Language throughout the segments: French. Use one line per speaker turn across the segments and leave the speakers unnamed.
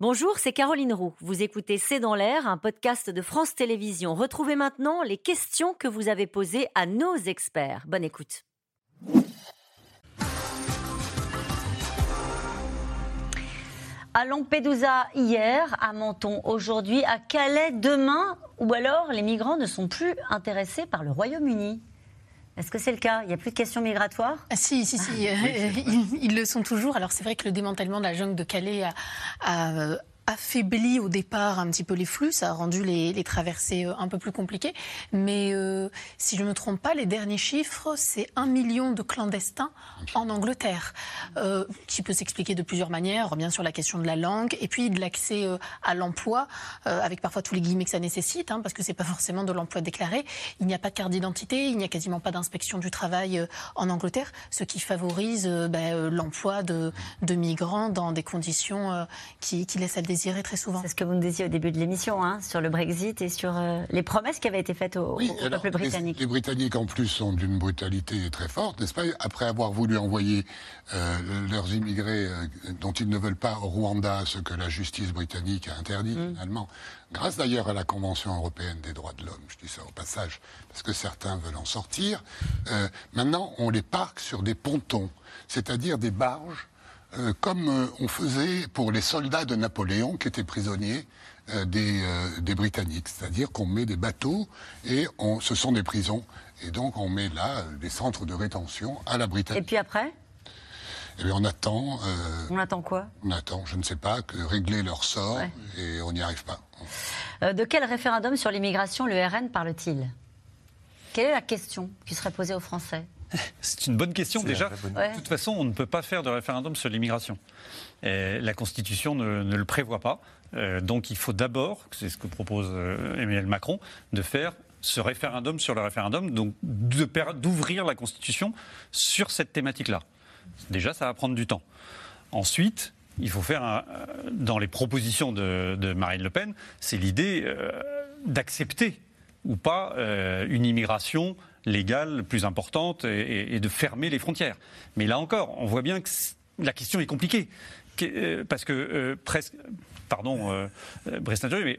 Bonjour, c'est Caroline Roux. Vous écoutez C'est dans l'air, un podcast de France Télévisions. Retrouvez maintenant les questions que vous avez posées à nos experts. Bonne écoute. À Lampedusa hier, à Menton aujourd'hui, à Calais demain, ou alors les migrants ne sont plus intéressés par le Royaume-Uni est-ce que c'est le cas? Il n'y a plus de questions migratoires?
Ah, Si, si, si. ils, le sont toujours. Alors c'est vrai que le démantèlement de la jungle de Calais a, affaibli au départ un petit peu les flux, ça a rendu les, traversées euh, un peu plus compliquées. Mais euh, si je ne me trompe pas, les derniers chiffres, c'est un million de clandestins en Angleterre, euh, qui peut s'expliquer de plusieurs manières, bien sûr la question de la langue, et puis de l'accès à l'emploi, avec parfois tous les guillemets que ça nécessite, hein, parce que c'est pas forcément de l'emploi déclaré. Il n'y a pas de carte d'identité, il n'y a quasiment pas d'inspection du travail en Angleterre, ce qui favorise ben, l'emploi de, migrants dans des conditions qui, qui laissent à le très souvent.
C'est ce que vous nous disiez au début de l'émission, hein, sur le Brexit et sur euh, les promesses qui avaient été faites au, peuple britannique.
Les, Britanniques, en plus, sont d'une brutalité très forte, n'est-ce pas? Après avoir voulu envoyer euh, leurs immigrés euh, dont ils ne veulent pas au Rwanda, ce que la justice britannique a interdit mm. finalement, grâce d'ailleurs à la Convention européenne des droits de l'homme, je dis ça au passage, parce que certains veulent en sortir, maintenant on les parque sur des pontons, c'est-à-dire des barges euh, comme euh, on faisait pour les soldats de Napoléon qui étaient prisonniers euh, des, des, Britanniques. C'est-à-dire qu'on met des bateaux et on, ce sont des prisons. Et donc on met là des centres de rétention à la Britannique.
Et puis après?
Eh bien, on attend.
on attend quoi?
On attend, je ne sais pas, que régler leur sort et on n'y arrive pas.
de quel référendum sur l'immigration le RN parle-t-il? Quelle est la question qui serait posée aux Français?
c'est une bonne question déjà. De toute façon, on ne peut pas faire de référendum sur l'immigration. La Constitution ne, le prévoit pas. Euh, donc il faut d'abord, c'est ce que propose euh, Emmanuel Macron, de faire ce référendum sur le référendum, donc d'ouvrir la Constitution sur cette thématique-là. Déjà, ça va prendre du temps. Ensuite, il faut faire, un, dans les propositions de, Marine Le Pen, c'est l'idée euh, d'accepter ou pas une immigration légale plus importante et, de fermer les frontières. Mais là encore, on voit bien que la question est compliquée. Euh, parce que euh, presque pardon, euh, mais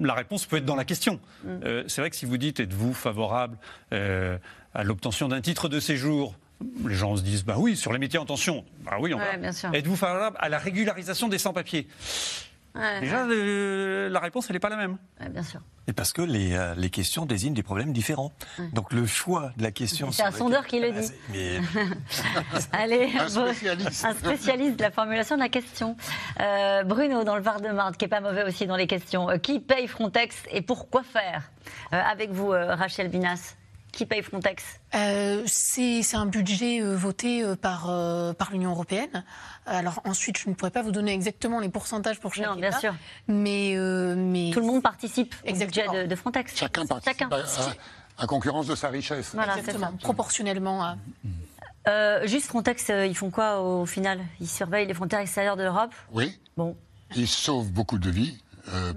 la réponse peut être dans la question. Mm. c'est vrai que si vous dites êtes-vous favorable à l'obtention d'un titre de séjour les gens se disent bah oui sur les métiers en tension bah oui on va. êtes-vous favorable à la régularisation des sans-papiers? Déjà, la réponse, elle n'est pas la même.
bien sûr.
Et parce que les, euh, les, questions désignent des problèmes différents. Donc le choix de la question.
C'est un sondeur qui le dit. Allez, un spécialiste. un spécialiste de la formulation de la question. Euh, Bruno, dans le Var-de-Marne, qui est pas mauvais aussi dans les questions. Euh, qui paye Frontex et pourquoi faire Avec vous, Rachel Binas? Qui paye Frontex?
C'est un budget voté par, par l'Union européenne. Alors ensuite, je ne pourrais pas vous donner exactement les pourcentages pour chaque non,
bien sûr.
Mais, euh, mais...
Tout le monde participe au budget de, Frontex.
Chacun participe À, concurrence de sa richesse.
Voilà, exactement, proportionnellement à...
Euh, juste Frontex, euh, ils font quoi au final? Ils surveillent les frontières extérieures de l'Europe?
Oui. Bon. Ils sauvent beaucoup de vies,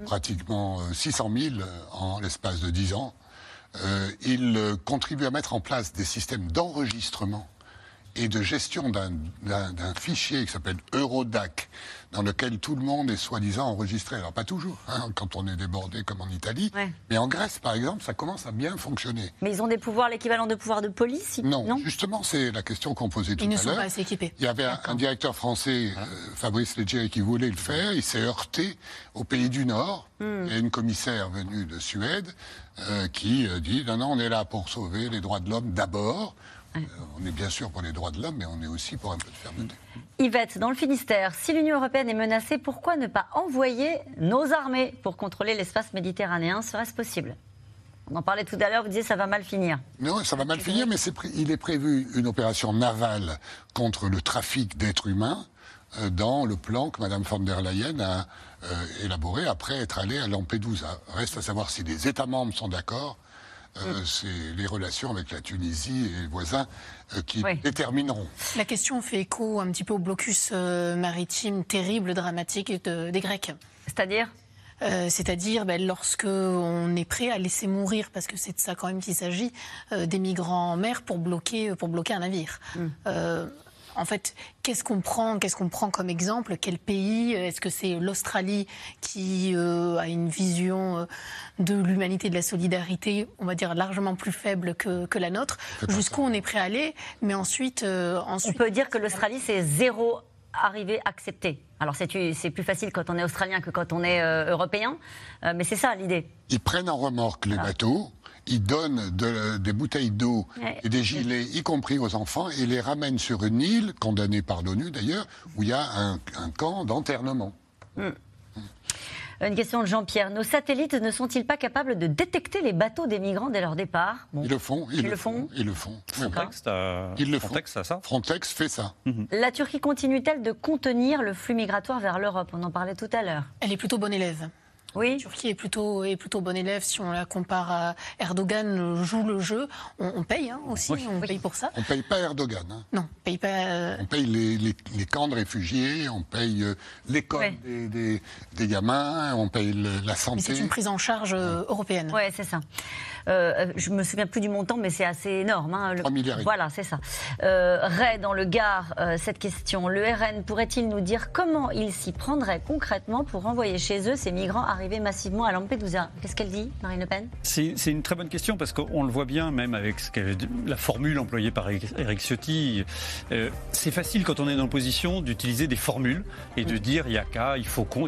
pratiquement 600 000 en l'espace de 10 ans. Ils contribuent à mettre en place des systèmes d'enregistrement et de gestion d'un fichier qui s'appelle Eurodac, dans lequel tout le monde est soi-disant enregistré. Alors pas toujours, hein, quand on est débordé comme en Italie, mais en Grèce par exemple, ça commence à bien fonctionner.
Mais ils ont des pouvoirs, l'équivalent de pouvoirs de police
non, justement, c'est la question qu'on posait tout à l'heure.
Ils ne sont pas assez équipés.
Il y avait un, directeur français, euh, Fabrice Leggeri, qui voulait le faire. Il s'est heurté au pays du Nord. Hmm. Il y a une commissaire venue de Suède euh, qui euh, dit non, non, on est là pour sauver les droits de l'homme d'abord. Euh, on est bien sûr pour les droits de l'homme, mais on est aussi pour un peu de fermeté.
Yvette, dans le Finistère, si l'Union européenne est menacée, pourquoi ne pas envoyer nos armées pour contrôler l'espace méditerranéen? Serait-ce possible? On en parlait tout à l'heure, vous disiez ça va mal finir.
Non, ça va mal finir, mais il est prévu une opération navale contre le trafic d'êtres humains dans le plan que Mme von der Leyen a euh, élaboré après être allée à Lampedusa. Reste à savoir si les États membres sont d'accord euh, mm. c'est les relations avec la Tunisie et les voisins euh, qui détermineront.
La question fait écho un petit peu au blocus euh, maritime terrible, dramatique des Grecs.
C'est-à-dire?
C'est-à-dire ben, lorsque on est prêt à laisser mourir, parce que c'est de ça quand même qu'il s'agit, des migrants en mer pour bloquer, pour bloquer un navire. Mm. En fait, qu'est-ce qu'on prend Qu'est-ce qu'on prend comme exemple? Quel pays? Est-ce que c'est l'Australie qui a une vision de l'humanité, de la solidarité, on va dire largement plus faible que, que la nôtre? Jusqu'où on est prêt à aller? Mais ensuite, ensuite,
on peut dire que l'Australie c'est zéro arriver accepter. Alors c'est plus facile quand on est australien que quand on est euh, européen, euh, mais c'est ça l'idée.
Ils prennent en remorque les bateaux, ils donnent des bouteilles d'eau et des gilets, y compris aux enfants, et les ramènent sur une île, condamnée par l'ONU d'ailleurs, où il y a un, camp d'enternement. Hmm.
Une question de Jean-Pierre. Nos satellites ne sont-ils pas capables de détecter les bateaux des migrants dès leur départ
Ils le font. Ils, le, font. Ils le font. Frontex, ils le Frontex, font. ça
Frontex
fait ça.
Mhm. La Turquie continue-t-elle de contenir le flux migratoire vers l'Europe? On en parlait tout à l'heure.
Elle est plutôt bonne élève. Oui. La Turquie est plutôt, est plutôt bon élève si on la compare à Erdogan, joue le jeu. On, paye hein, aussi, on paye pour ça.
On paye pas Erdogan. Hein.
Non, on paye pas. Euh,
on paye les, camps de réfugiés, on paye euh, l'école des, des, gamins, on paye la santé.
C'est une prise en charge euh, européenne.
Oui, c'est ça. Euh, je me souviens plus du montant, mais c'est assez énorme. Hein,
3 milliards.
Voilà, c'est ça. Ray, dans le Gard, cette question. Le RN pourrait-il nous dire comment il s'y prendrait concrètement pour envoyer chez eux ces migrants arrivés massivement à Lampedusa. Qu'est-ce qu'elle dit, Marine Le Pen?
C'est une très bonne question parce qu'on le voit bien, même avec la formule employée par Eric Ciotti. Euh, c'est facile quand on est dans l'opposition d'utiliser des formules et de dire il y a qu'à, il faut qu'on.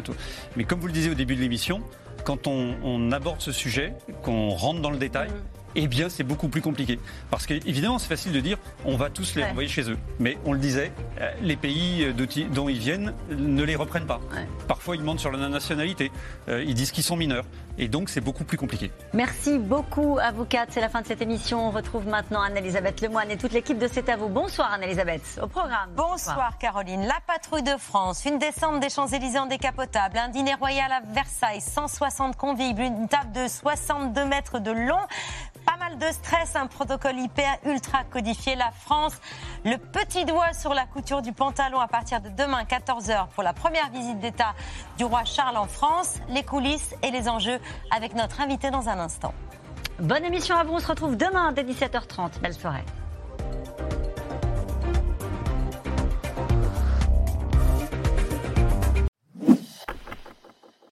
Mais comme vous le disiez au début de l'émission, quand on, aborde ce sujet, qu'on rentre dans le détail, mm eh bien c'est beaucoup plus compliqué. Parce qu'évidemment, c'est facile de dire on va tous les envoyer chez eux. Mais on le disait, euh, les pays dont ils viennent ne les reprennent pas. Parfois, ils mentent sur la nationalité. Euh, ils disent qu'ils sont mineurs. Et donc, c'est beaucoup plus compliqué.
Merci beaucoup, avocate. C'est la fin de cette émission. On retrouve maintenant Anne-Elisabeth Lemoine et toute l'équipe de C'est à vous. Bonsoir, Anne-Elisabeth. Au programme.
Bonsoir, Caroline. La patrouille de France, une descente des Champs-Élysées en décapotable, un dîner royal à Versailles, 160 convives, une table de 62 mètres de long de stress, un protocole hyper ultra codifié. La France, le petit doigt sur la couture du pantalon à partir de demain 14h pour la première visite d'État du roi Charles en France. Les coulisses et les enjeux avec notre invité dans un instant.
Bonne émission à vous, on se retrouve demain dès 17h30. Belle soirée.